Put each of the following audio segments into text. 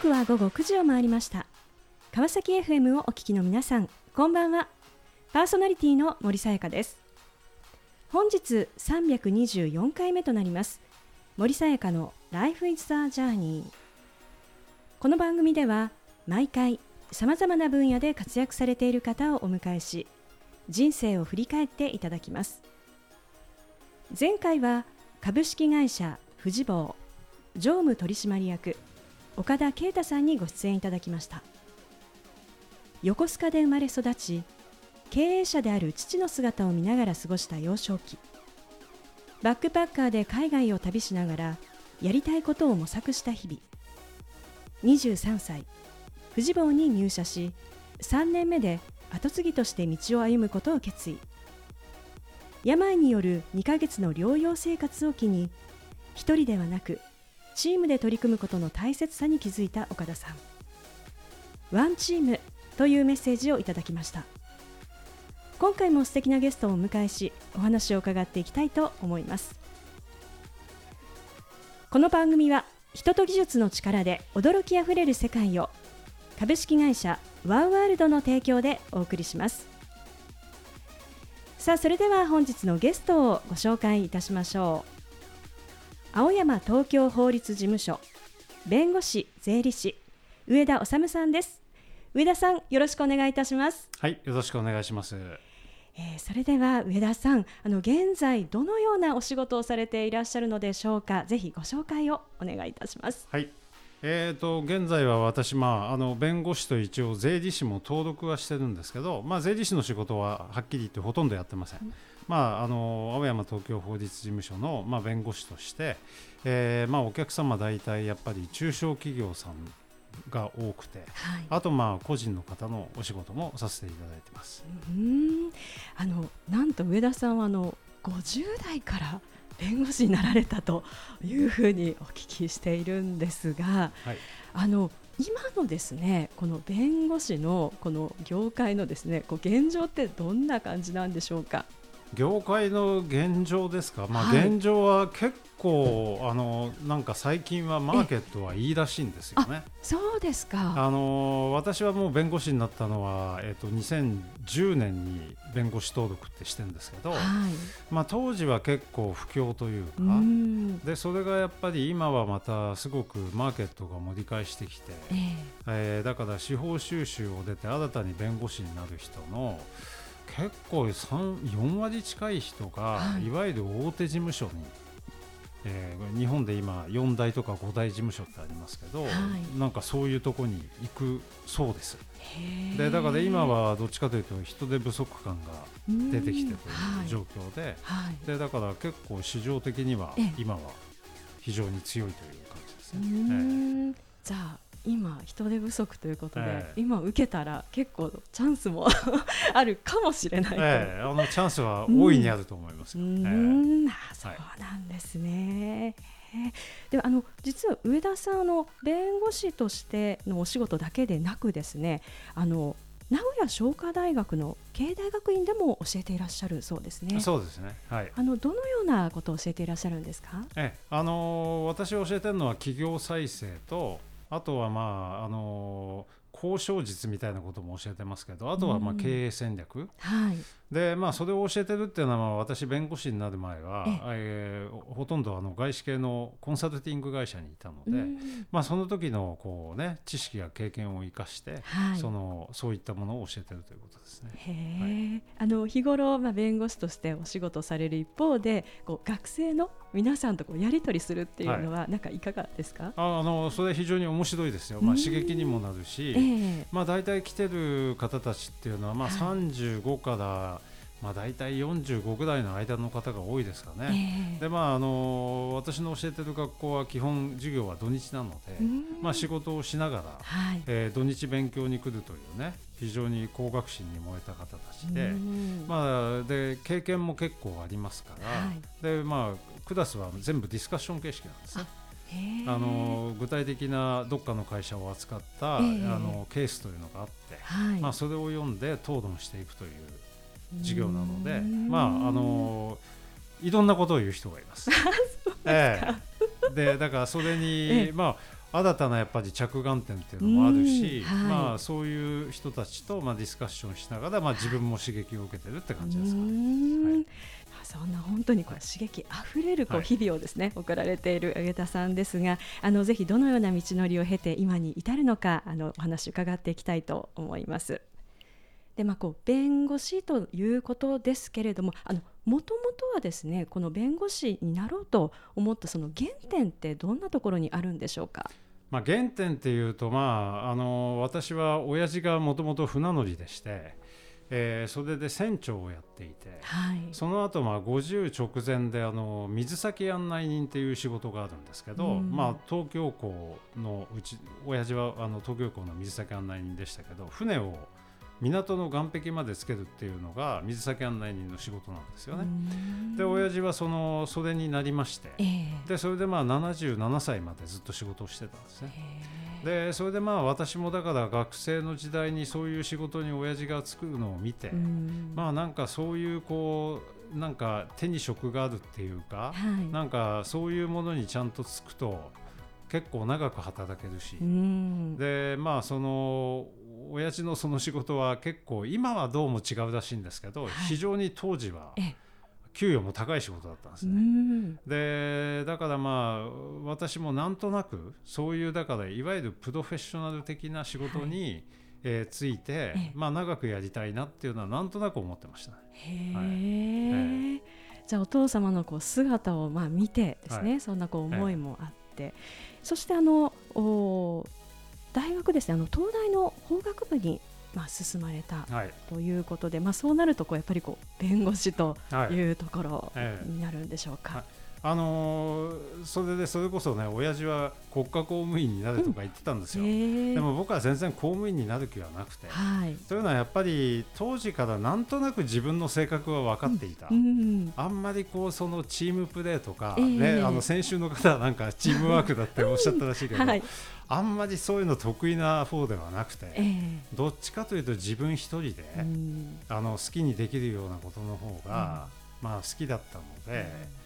刻は午後9時を回りました。川崎 FM をお聞きの皆さんこんばんは。パーソナリティの森さやかです。本日324回目となります。森さやかの Life is the Journey この番組では毎回さまざまな分野で活躍されている方をお迎えし人生を振り返っていただきます。前回は株式会社富士坊常務取締役岡田啓太さんにご出演いただきました。横須賀で生まれ育ち経営者である父の姿を見ながら過ごした幼少期。バックパッカーで海外を旅しながらやりたいことを模索した日々。23歳富士坊に入社し3年目で後継ぎとして道を歩むことを決意。病による2ヶ月の療養生活を機に一人ではなくチームで取り組むことの大切さに気づいた岡田さん。ワンチームというメッセージをいただきました。今回も素敵なゲストをお迎えしお話を伺っていきたいと思います。この番組は人と技術の力で驚きあふれる世界を株式会社ワーワールドの提供でお送りします。さあそれでは本日のゲストをご紹介いたしましょう。青山東京法律事務所弁護士税理士上田治さんです。上田さんよろしくお願いいたします。はいよろしくお願いします。えー、それでは上田さんあの現在どのようなお仕事をされていらっしゃるのでしょうか？ぜひご紹介をお願いいたします。はい。えーと、現在は私、まあ、あの弁護士と一応税理士も登録はしてるんですけど、まあ、税理士の仕事ははっきり言ってほとんどやってませんまあ、あの青山東京法律事務所の、まあ、弁護士として、えーまあ、お客様大体やっぱり中小企業さんが多くて、はい、あとまあ個人の方のお仕事もさせていただいてます。うん。あのなんと上田さんはあの50代から弁護士になられたというふうにお聞きしているんですが、はい、あの今のですねこの弁護士のこの業界のですねこう現状ってどんな感じなんでしょうか？業界の現状ですか、まあ、現状は結構、あのなんか最近はマーケットはいいらしいんですよね。そうですか。あの私はもう弁護士になったのは、えっと、2010年に弁護士登録ってしてるんですけど、はい、まあ、当時は結構不況というかでそれがやっぱり今はまたすごくマーケットが盛り返してきて、えー、えー、だから司法修習を出て新たに弁護士になる人の結構4割近い人が、はい、いわゆる大手事務所に、えー、日本で今4大とか5大事務所ってありますけど、はい、なんかそういうところに行くそうです。でだから今はどっちかというと人手不足感が出てきてという状況ではい、でだから結構市場的には今は非常に強いという感じですね。じゃあ今人手不足ということで、えー、今受けたら結構チャンスも あるかもしれない、えー、あのチャンスは大いにあると思います、うん、えー、あそうなんですね、はい、ではあの実は上田さんの弁護士としてのお仕事だけでなくですねあの名古屋商科大学の経営大学院でも教えていらっしゃるそうですね。そうですね。はい。あのどのようなことを教えていらっしゃるんですか？え、あの私教えてるのは企業再生とあとはまああの交渉術みたいなことも教えてますけどあとはまあ経営戦略、うん、はい、でまあそれを教えてるっていうのは私弁護士になる前はえー、ほとんどあの外資系のコンサルティング会社にいたので、うん、まあその時のこうね知識や経験を生かして、はい、そのそういったものを教えてるということですね。はい、あの日頃まあ弁護士としてお仕事される一方でこう学生の皆さんとこうやり取りするっていうのは、なんかいかがですか？ああのそれ非常に面白いですよ、まあ、刺激にもなるし、えー、まあ、大体来てる方たちっていうのは、まあ、35からまあ、大体45ぐらいの間の方が多いですかね、えー、でまあ、あの私の教えてる学校は基本授業は土日なので、まあ、仕事をしながら、はい、えー、土日勉強に来るというね非常に高学心に燃えた方たちで,、まあ、で経験も結構ありますから、はい、でまあ、クラスは全部ディスカッション形式なんですね。あの具体的などっかの会社を扱った、あのケースというのがあって、はい、まあ、それを読んで討論していくという授業なので、まああのいろんなことを言う人がいます。ええ、でだからそれに、まあ新たなやっぱり着眼点っていうのもあるし、はい、まあ、そういう人たちとまあディスカッションしながら、まあ、自分も刺激を受けてるって感じですか、ね、そんな本当にこう刺激あふれるこう日々をですね、はい、送られている上田さんですがあのぜひどのような道のりを経て今に至るのかあのお話伺っていきたいと思います。でまあ、こう弁護士ということですけれどももともとはですねこの弁護士になろうと思ったその原点ってどんなところにあるんでしょうか？まあ、原点っていうと、まあ、あの私は親父がもともと船乗りでして、えー、それで船長をやっていて、はい、その後まあ50直前であの水先案内人っていう仕事があるんですけど、うん、まあ、東京港のうち親父はあの東京港の水先案内人でしたけど船を港の岸壁までつけるっていうのが水先案内人の仕事なんですよね。で親父はそのそれになりまして、えー、でそれでまあ77歳までずっと仕事をしてたんですね。でそれでまあ私もだから学生の時代にそういう仕事に親父がつくのを見てまあなんかそういうこうなんか手に職があるっていうか、はい、なんかそういうものにちゃんとつくと結構長く働けるし、でまあその親父のその仕事は結構今はどうも違うらしいんですけど、はい、非常に当時は給与も高い仕事だったんですね。でだからまあ私もなんとなくそういうだからいわゆるプロフェッショナル的な仕事に、はい、えー、ついて、まあ、長くやりたいなっていうのはなんとなく思ってました、ね。へはい、じゃあお父様のこう姿をまあ見てですね、はい、そんなこう思いもあって、そしてあのお大学ですねあの東大の法学部にまあ進まれたということで、はい、まあそうなるとこうやっぱりこう弁護士というところになるんでしょうか。はい。ええあのー、それでそれこそね親父は国家公務員になるとか言ってたんですよ、うんえ。ー、でも僕は全然公務員になる気はなくて、はい、というのはやっぱり当時からなんとなく自分の性格は分かっていた、うんうん、あんまりこうそのチームプレーとか、えー、ね、あの先週の方はなんかチームワークだっておっしゃったらしいけど、はい、あんまりそういうの得意な方ではなくて、えー、どっちかというと自分一人で、あの好きにできるようなことの方が、まあ好きだったので。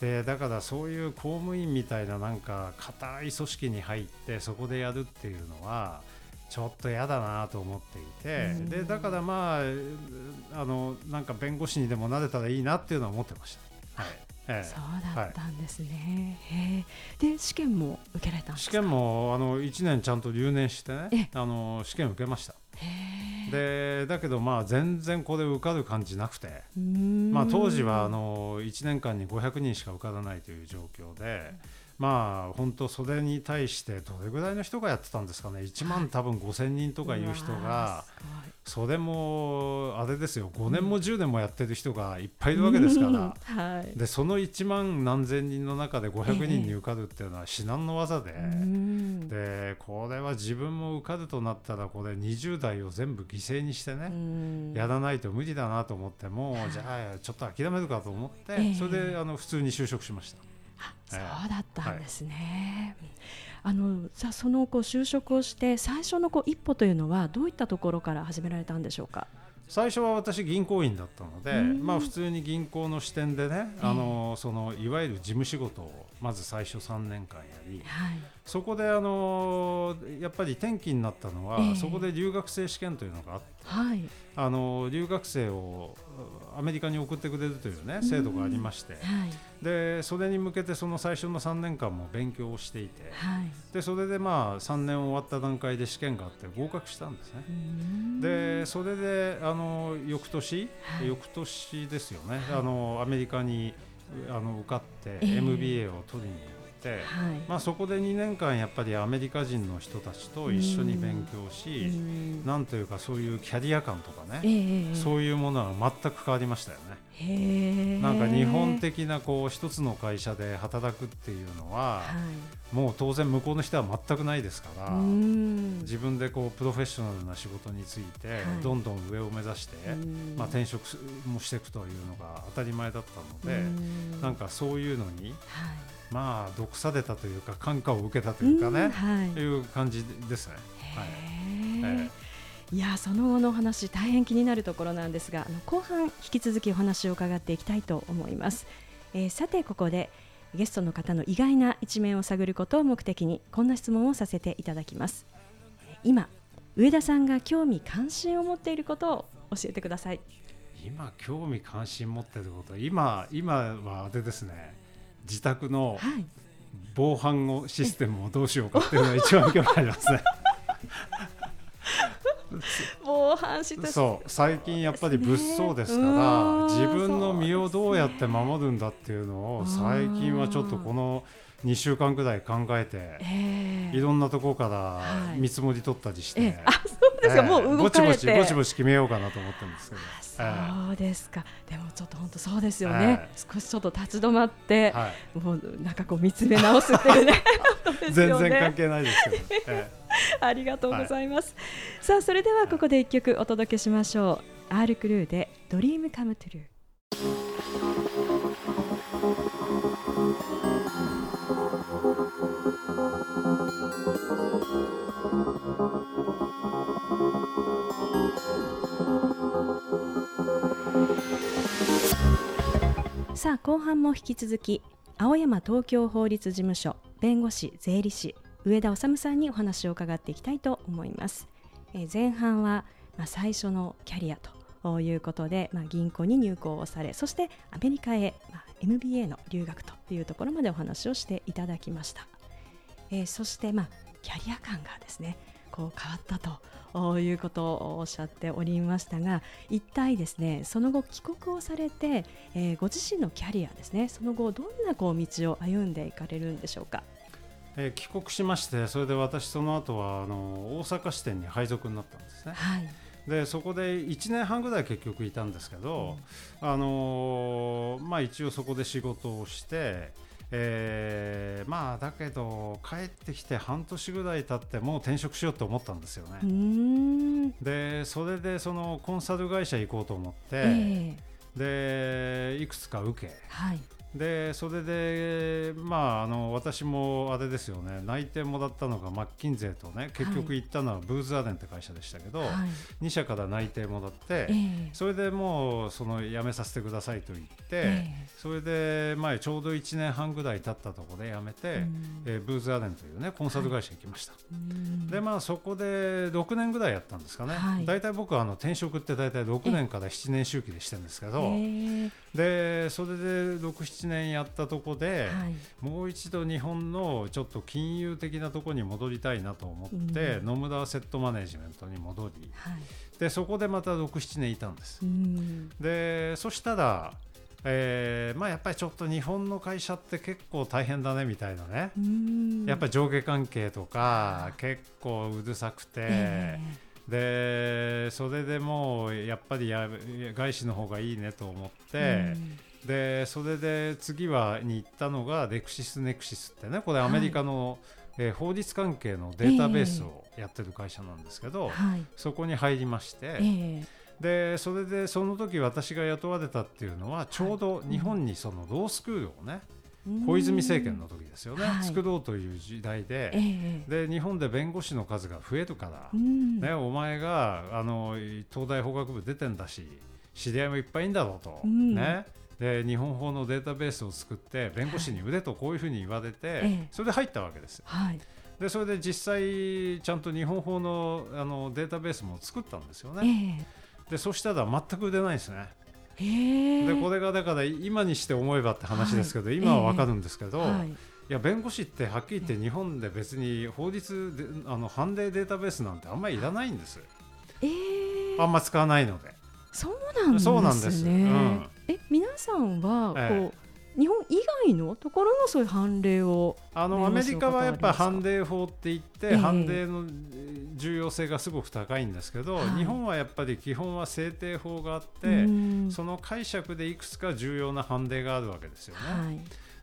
でだからそういう公務員みたいななんか固い組織に入ってそこでやるっていうのはちょっと嫌だなと思っていて、でだからまああのなんか弁護士にでもなれたらいいなっていうのは思ってました。はいええ、そうだったんですね。はい、で試験も受けられたんです試験もあの1年ちゃんと留年してねあの試験受けました。でだけどまあ全然これ受かる感じなくて、まあ、当時はあの1年間に500人しか受からないという状況で。まあ本当それに対してどれぐらいの人がやってたんですかね。1万多分5000人とかいう人がそれもあれですよ。5年も10年もやってる人がいっぱいいるわけですから、はい、でその1万何千人の中で500人に受かるっていうのは至難の技で,、でこれは自分も受かるとなったらこれ20代を全部犠牲にしてねやらないと無理だなと思ってもじゃあちょっと諦めるかと思ってそれであの普通に就職しました。そうだったんですね。はい、あのさあそのこう就職をして最初のこう一歩というのはどういったところから始められたんでしょうか？最初は私銀行員だったので、まあ、普通に銀行の視点でね、あのそのいわゆる事務仕事をまず最初3年間やり、はい、そこであのやっぱり転機になったのは、えー、そこで留学生試験というのがあって、はい、あの留学生をアメリカに送ってくれるというね制度がありまして、はい、でそれに向けてその最初の3年間も勉強をしていて、はい、でそれでまあ3年終わった段階で試験があって合格したんですね。でそれであの翌年、翌年ですよね、あのアメリカにあの受かって MBA を取りにて、はい、まあ、そこで2年間やっぱりアメリカ人の人たちと一緒に勉強し、なんというかそういうキャリア感とかね、えー、そういうものは全く変わりましたよね。なんか日本的なこう一つの会社で働くっていうのは、はい、もう当然向こうの人は全くないですから自分でこうプロフェッショナルな仕事についてどんどん上を目指して、まあ、転職もしていくというのが当たり前だったのでなんかそういうのに、まあ毒されたというか感化を受けたというかね、はい、いう感じですね。はい。えー、いやその後のお話大変気になるところなんですがあの後半引き続きお話を伺っていきたいと思います。えー、さてここでゲストの方の意外な一面を探ることを目的にこんな質問をさせていただきます。今上田さんが興味関心を持っていることを教えてください。今興味関心持ってること今今はあれですね自宅の防犯をシステムをどうしようかっていうのが一番興味ありますね。防犯しそう。最近やっぱり物騒ですから、自分の身をどうやって守るんだっていうのを最近はちょっとこの2週間ぐらい考えて、えー、いろんなところから見積もり取ったりして、ですもう動かれて。ぼちぼちぼちぼち決めようかなと思ってるんですけど。そうですか、でもちょっと本当そうですよね、少しちょっと立ち止まって、はい、もうなんかこう見つめ直すっていうね ね、全然関係ないですけど、え。ー、ありがとうございます、はい、さあそれではここで一曲お届けしましょう、はい、R クルーでドリームカムトゥルーさあ後半も引き続き青山東京法律事務所弁護士税理士上田治さんにお話を伺っていきたいと思います、えー、前半は、まあ、最初のキャリアということで、まあ、銀行に入行をされそしてアメリカへ、まあ、MBA の留学というところまでお話をしていただきました、えー、そして、まあ、キャリア感がですねこう変わったということをおっしゃっておりましたが一体ですねその後帰国をされて、えー、ご自身のキャリアですねその後どんなこう道を歩んでいかれるんでしょうか？えー、帰国しましてそれで私その後はあの大阪支店に配属になったんですね。はいでそこで1年半ぐらい結局いたんですけど、うん、あのまあ、一応そこで仕事をして、えー、まあだけど帰ってきて半年ぐらい経ってもう転職しようと思ったんですよね。でそれでそのコンサル会社行こうと思って、えー、でいくつか受け、はい、でそれで、まあ、あの私もあれですよね内定もらったのがマッキンゼーとね結局行ったのはブーズアデンって会社でしたけど、はい、2社から内定もらって、えー、それでもうその辞めさせてくださいと言って、えー、それで前ちょうど1年半ぐらい経ったところで辞めて、うん、えー、ブーズアデンというねコンサル会社行きました、はい、でまあそこで6年ぐらいやったんですかね、はい、大体僕はあの転職って大体6年から7年周期でしてるんですけど、えー、でそれで67年やったとこで、はい、もう一度日本のちょっと金融的なところに戻りたいなと思って、うん、野村アセットマネジメントに戻り、はい、でそこでまた67年いたんです。うん、でそしたらえーまあ、やっぱりちょっと日本の会社って結構大変だねみたいなね。やっぱり上下関係とか結構うるさくて、えでそれでもうやっぱりや外資の方がいいねと思って、でそれで次はに行ったのがレクシスネクシスってねこれアメリカの、はい、えー、法律関係のデータベースをやってる会社なんですけど、えー、そこに入りまして、えー、でそれでその時私が雇われたっていうのはちょうど日本にそのロースクールをね、小泉政権の時ですよね、はい、作ろうという時代でえー、で日本で弁護士の数が増えるから、ね、お前があの東大法学部出てんだし知り合いもいっぱいいんだろうと、ね、で日本法のデータベースを作って弁護士に腕とこういうふうに言われて、はい、それで入ったわけですはい、でそれで実際ちゃんと日本法のあのデータベースも作ったんですよね、えー、でそしたら全く出ないですね。でこれがだから今にして思えばって話ですけど、はい、今は分かるんですけど、はい、いや弁護士ってはっきり言って日本で別に法律であの判例データベースなんてあんまりいらないんです、えー、あんま使わないのでそうなんですね。す、うん、え皆さんはこう、ええ日本以外のところのそういう判例をあのアメリカはやっぱり判例法って言って、えー、判例の重要性がすごく高いんですけど、はい、日本はやっぱり基本は制定法があってその解釈でいくつか重要な判例があるわけですよね。はい。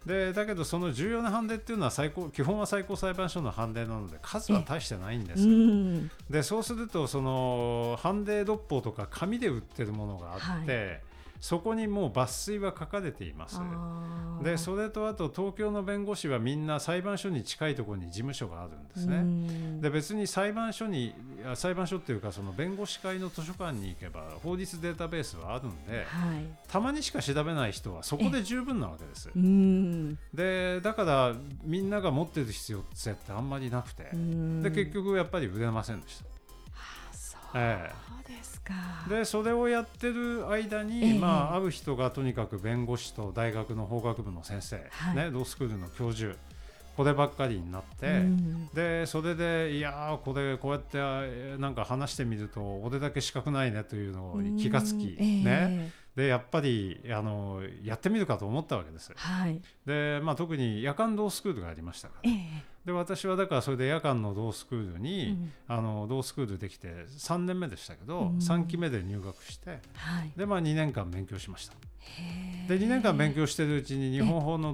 でだけどその重要な判例っていうのは最高基本は最高裁判所の判例なので数は大してないんです、うん、でそうするとその判例六法とか紙で売ってるものがあって、はいそこにもう抜粋は書かれています。でそれとあと東京の弁護士はみんな裁判所に近いところに事務所があるんですね。で別に裁判所に裁判所っていうかその弁護士会の図書館に行けば法律データベースはあるんで、はい、たまにしか調べない人はそこで十分なわけです。でだからみんなが持ってる必要性ってあんまりなくて。で結局やっぱり売れませんでした。ええ、ですかでそれをやってる間に、えまあ、会う人がとにかく弁護士と大学の法学部の先生、はい、ね、ロースクールの教授こればっかりになって、うん、でそれでいやこれこうやってなんか話してみると俺だけ資格ないねというのを気がつき、うん、ね、でやっぱりあのやってみるかと思ったわけです。はい、でまあ、特に夜間ロースクールがありましたから。えで私はだからそれで夜間のロースクールに、うん、あのロースクールできて3年目でしたけど、うん、3期目で入学して、はい、でまあ、2年間勉強しました。で2年間勉強してるうちに日本法の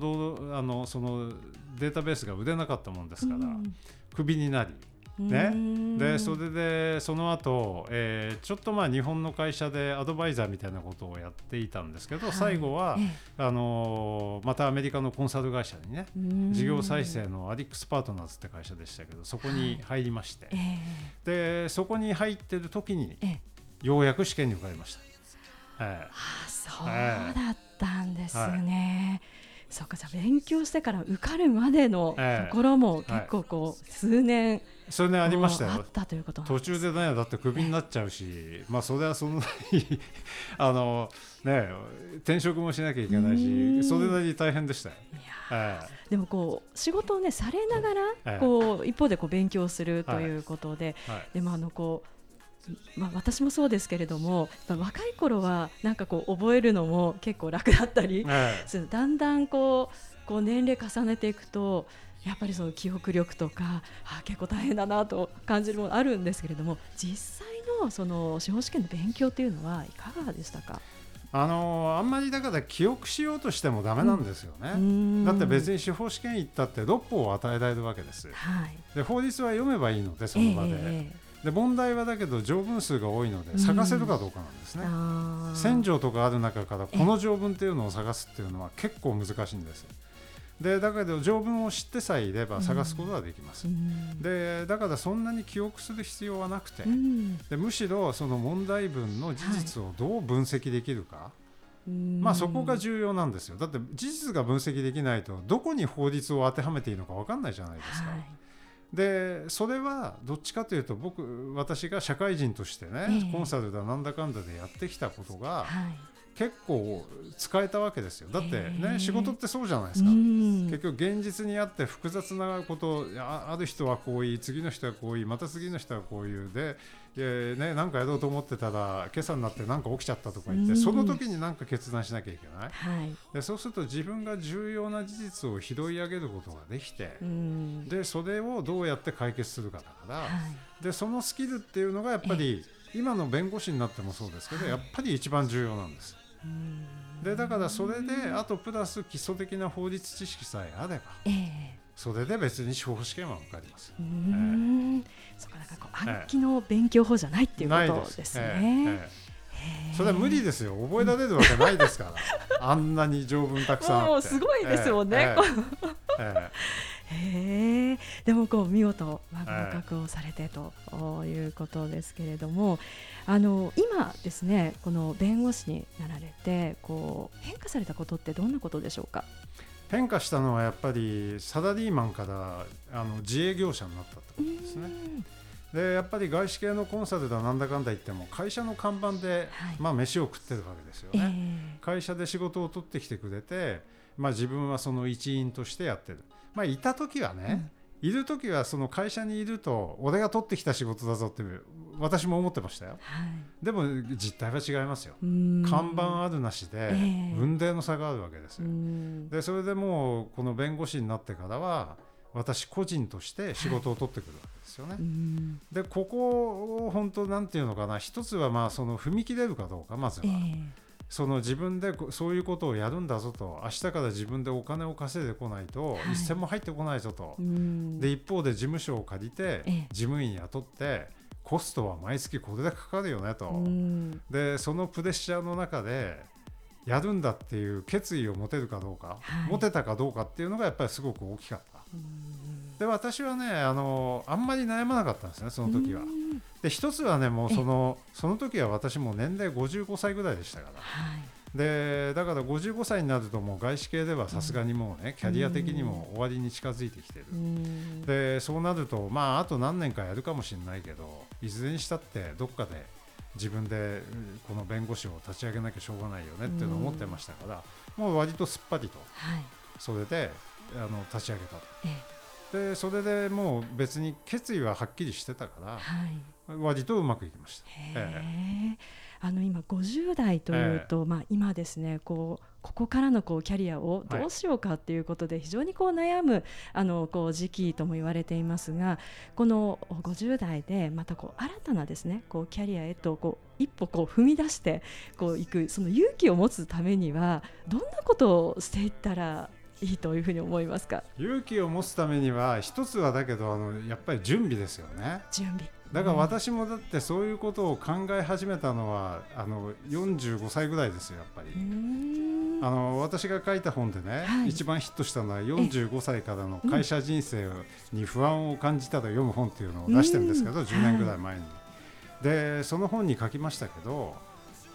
あのそのデータベースが売れなかったもんですから、うん、クビになり。ね、でそれでその後、えー、ちょっとまあ日本の会社でアドバイザーみたいなことをやっていたんですけど、はい、最後は、あのー、またアメリカのコンサル会社にね事業再生のアディックスパートナーズって会社でしたけどそこに入りまして、はい。でそこに入ってる時に、ようやく試験に受かりました。えー、あそうだったんですね。はいそうかじゃ勉強してから受かるまでのところも結構こう数年、数年ありましたよ。あったということ途中でねだってクビになっちゃうし、まあそれはその あのね転職もしなきゃいけないしそれなりに大変でしたよ。ええ、でもこう仕事をねされながらこう、一方でこう勉強するということで、はい。はい、でもあのこうまあ、私もそうですけれども若い頃はなんかこう覚えるのも結構楽だったり、ええ、だんだんこうこう年齢重ねていくとやっぱりその記憶力とかあ結構大変だなと感じるものあるんですけれども実際のその司法試験の勉強っていうのはいかがでしたか？あのあんまりだから記憶しようとしてもだめなんですよね、うん、だって別に司法試験行ったって6法を与えられるわけです、はい、で法律は読めばいいのでその場で。えーで問題はだけど条文数が多いので探せるかどうかなんですね、うん、1000条とかある中からこの条文っていうのを探すっていうのは結構難しいんです。でだけど条文を知ってさえいれば探すことができます、うん、でだからそんなに記憶する必要はなくて、うん、でむしろその問題文の事実をどう分析できるか、はい、まあ、そこが重要なんですよ。だって事実が分析できないとどこに法律を当てはめていいのか分かんないじゃないですか。はいでそれはどっちかというと僕私が社会人としてね、えー、コンサルだなんだかんだでやってきたことが、はい、結構使えたわけですよ。だってね、え。ー、仕事ってそうじゃないですか。結局現実にあって複雑なことある人はこう言い次の人はこう言いまた次の人はこう言う。でえーね、なんかやろうと思ってたら今朝になって何か起きちゃったとか言って、その時に何か決断しなきゃいけない、はい、でそうすると自分が重要な事実を拾い上げることができて、でそれをどうやって解決するかだから、はい、でそのスキルっていうのがやっぱり今の弁護士になってもそうですけど、やっぱり一番重要なんです。でだからそれであとプラス基礎的な法律知識さえあれば、えーそれで別に司法試験は受かります。うん、えー、そうかなんかこう暗記の勉強法じゃないっていうことですね。それは無理ですよ。覚えられるわけないですから、あんなに条文たくさんあって。すごいですもんね、えへえでもこう見事、まあ、合格をされてということですけれども、あの今ですねこの弁護士になられてこう変化されたことってどんなことでしょうか？変化したのはやっぱりサラリーマンからあの自営業者になったってことですね。でやっぱり外資系のコンサルだなんだかんだ言っても会社の看板で、はい、まあ飯を食ってるわけですよね、えー、会社で仕事を取ってきてくれて、まあ、自分はその一員としてやってる、まあ、いた時はね、いる時はその会社にいると俺が取ってきた仕事だぞって私も思ってましたよ、はい、でも実態は違いますよ。看板あるなしで運命の差があるわけですよ、でそれでもうこの弁護士になってからは私個人として仕事を取ってくるわけですよね、はい、でここを本当なんていうのかな。一つはまあその踏み切れるかどうかまずは。えーその自分でそういうことをやるんだぞと。明日から自分でお金を稼いでこないと、一銭も入ってこないぞと、で一方で事務所を借りて事務員雇ってコストは毎月これだけかかるよねと、でそのプレッシャーの中でやるんだっていう決意を持てるかどうか、はい、持てたかどうかっていうのがやっぱりすごく大きかった。で私はねあのあんまり悩まなかったんですねその時は。で一つはねもうそのその時は私も年齢55歳ぐらいでしたから。はい。でだから55歳になるともう外資系ではさすがにもうね、キャリア的にも終わりに近づいてきてる、でそうなるとまああと何年かやるかもしれないけどいずれにしたってどっかで自分でこの弁護士を立ち上げなきゃしょうがないよねっていうのを思ってましたからもう割とすっぱりとそれであの立ち上げたと。でそれでもう別に決意ははっきりしてたから、割とうまくいきました。えーあの今50代というと、えー、まあ、今ですねこうここからのこうキャリアをどうしようかっていうことで非常にこう悩むあのこう時期とも言われていますがこの50代でまたこう新たなですねこうキャリアへとこう一歩こう踏み出してこういくその勇気を持つためにはどんなことをしていったらいいというふうに思いますか？勇気を持つためには一つはだけどあのやっぱり準備ですよね。準備。だから私もだってそういうことを考え始めたのはあの45歳ぐらいですよやっぱり。あの私が書いた本でね、はい、一番ヒットしたのは45歳からの会社人生に不安を感じたら読む本っていうのを出してるんですけど10年ぐらい前に、はい、でその本に書きましたけど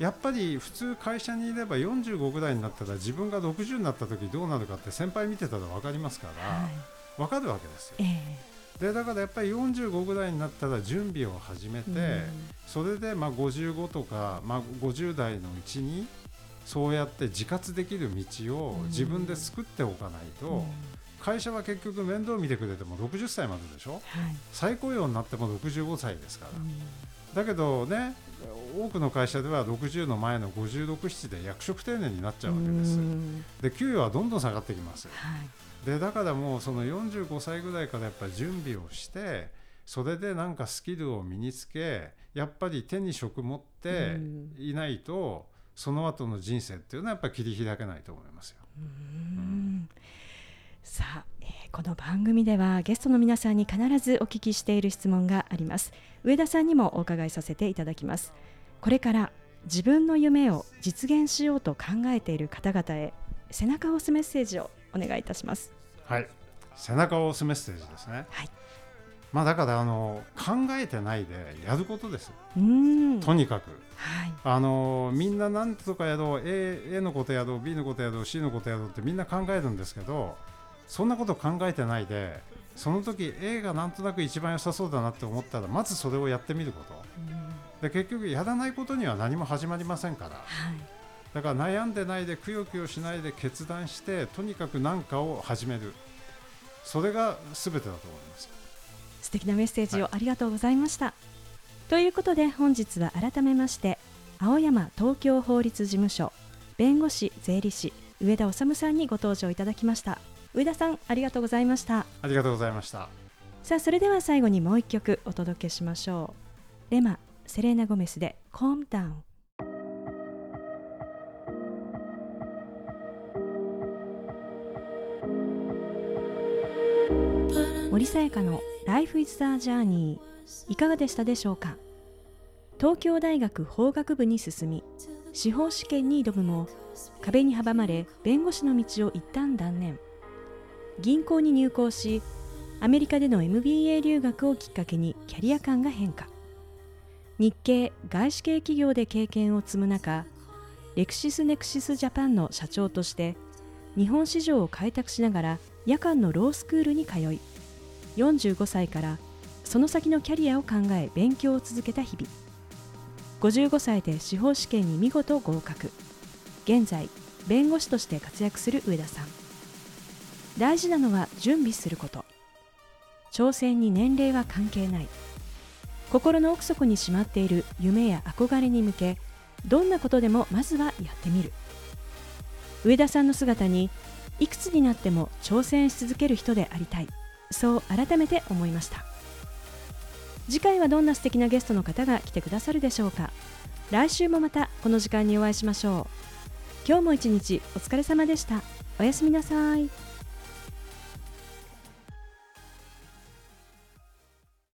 やっぱり普通会社にいれば45ぐらいになったら自分が60になった時どうなるかって先輩見てたら分かりますから、はい、分かるわけですよ。えーでだからやっぱり45ぐらいになったら準備を始めて、うん、それでまあ55とか、まあ、50代のうちにそうやって自活できる道を自分で作っておかないと、うん、会社は結局面倒見てくれても60歳まででしょ、はい、再雇用になっても65歳ですから、うん、だけどね多くの会社では60の前の56、7で役職定年になっちゃうわけです。で給与はどんどん下がってきます。はいでだからもうその45歳ぐらいからやっぱり準備をしてそれでなんかスキルを身につけやっぱり手に職持っていないと、その後の人生っていうのはやっぱり切り開けないと思いますよ。うん、さあ、えー、この番組ではゲストの皆さんに必ずお聞きしている質問があります上田さんにもお伺いさせていただきますこれから自分の夢を実現しようと考えている方々へ背中を押すメッセージをお願いいたします。はい、背中を押すメッセージですね。はい。まあだからあの考えてないでやることです。うんとにかく。はい、あのみんな何とかやろう A, A のことやろう B のことやろう C のことやろうってみんな考えるんですけどそんなこと考えてないでその時 A がなんとなく一番良さそうだなって思ったらまずそれをやってみること、で結局やらないことには何も始まりませんから、はい、だから悩んでないでくよくよしないで決断してとにかく何かを始める。それが全てだと思います。素敵なメッセージをありがとうございました、はい、ということで本日は改めまして青山東京法律事務所弁護士税理士上田治さんにご登場いただきました上田さんありがとうございました。ありがとうございました。さあそれでは最後にもう一曲お届けしましょう。レマセレーナ・ゴメスで「コームダウン」森さやかの Life is a Journey いかがでしたでしょうか？東京大学法学部に進み司法試験に挑むも壁に阻まれ弁護士の道を一旦断念銀行に入行しアメリカでの MBA 留学をきっかけにキャリア感が変化。日系外資系企業で経験を積む中レクシス・ネクシス・ジャパンの社長として日本市場を開拓しながら夜間のロースクールに通い45歳からその先のキャリアを考え勉強を続けた日々。55歳で司法試験に見事合格。現在弁護士として活躍する上田さん。大事なのは準備すること。挑戦に年齢は関係ない。心の奥底にしまっている夢や憧れに向けどんなことでもまずはやってみる。上田さんの姿にいくつになっても挑戦し続ける人でありたい。そう改めて思いました。次回はどんな素敵なゲストの方が来てくださるでしょうか。来週もまたこの時間にお会いしましょう。今日も一日お疲れ様でした。おやすみなさい。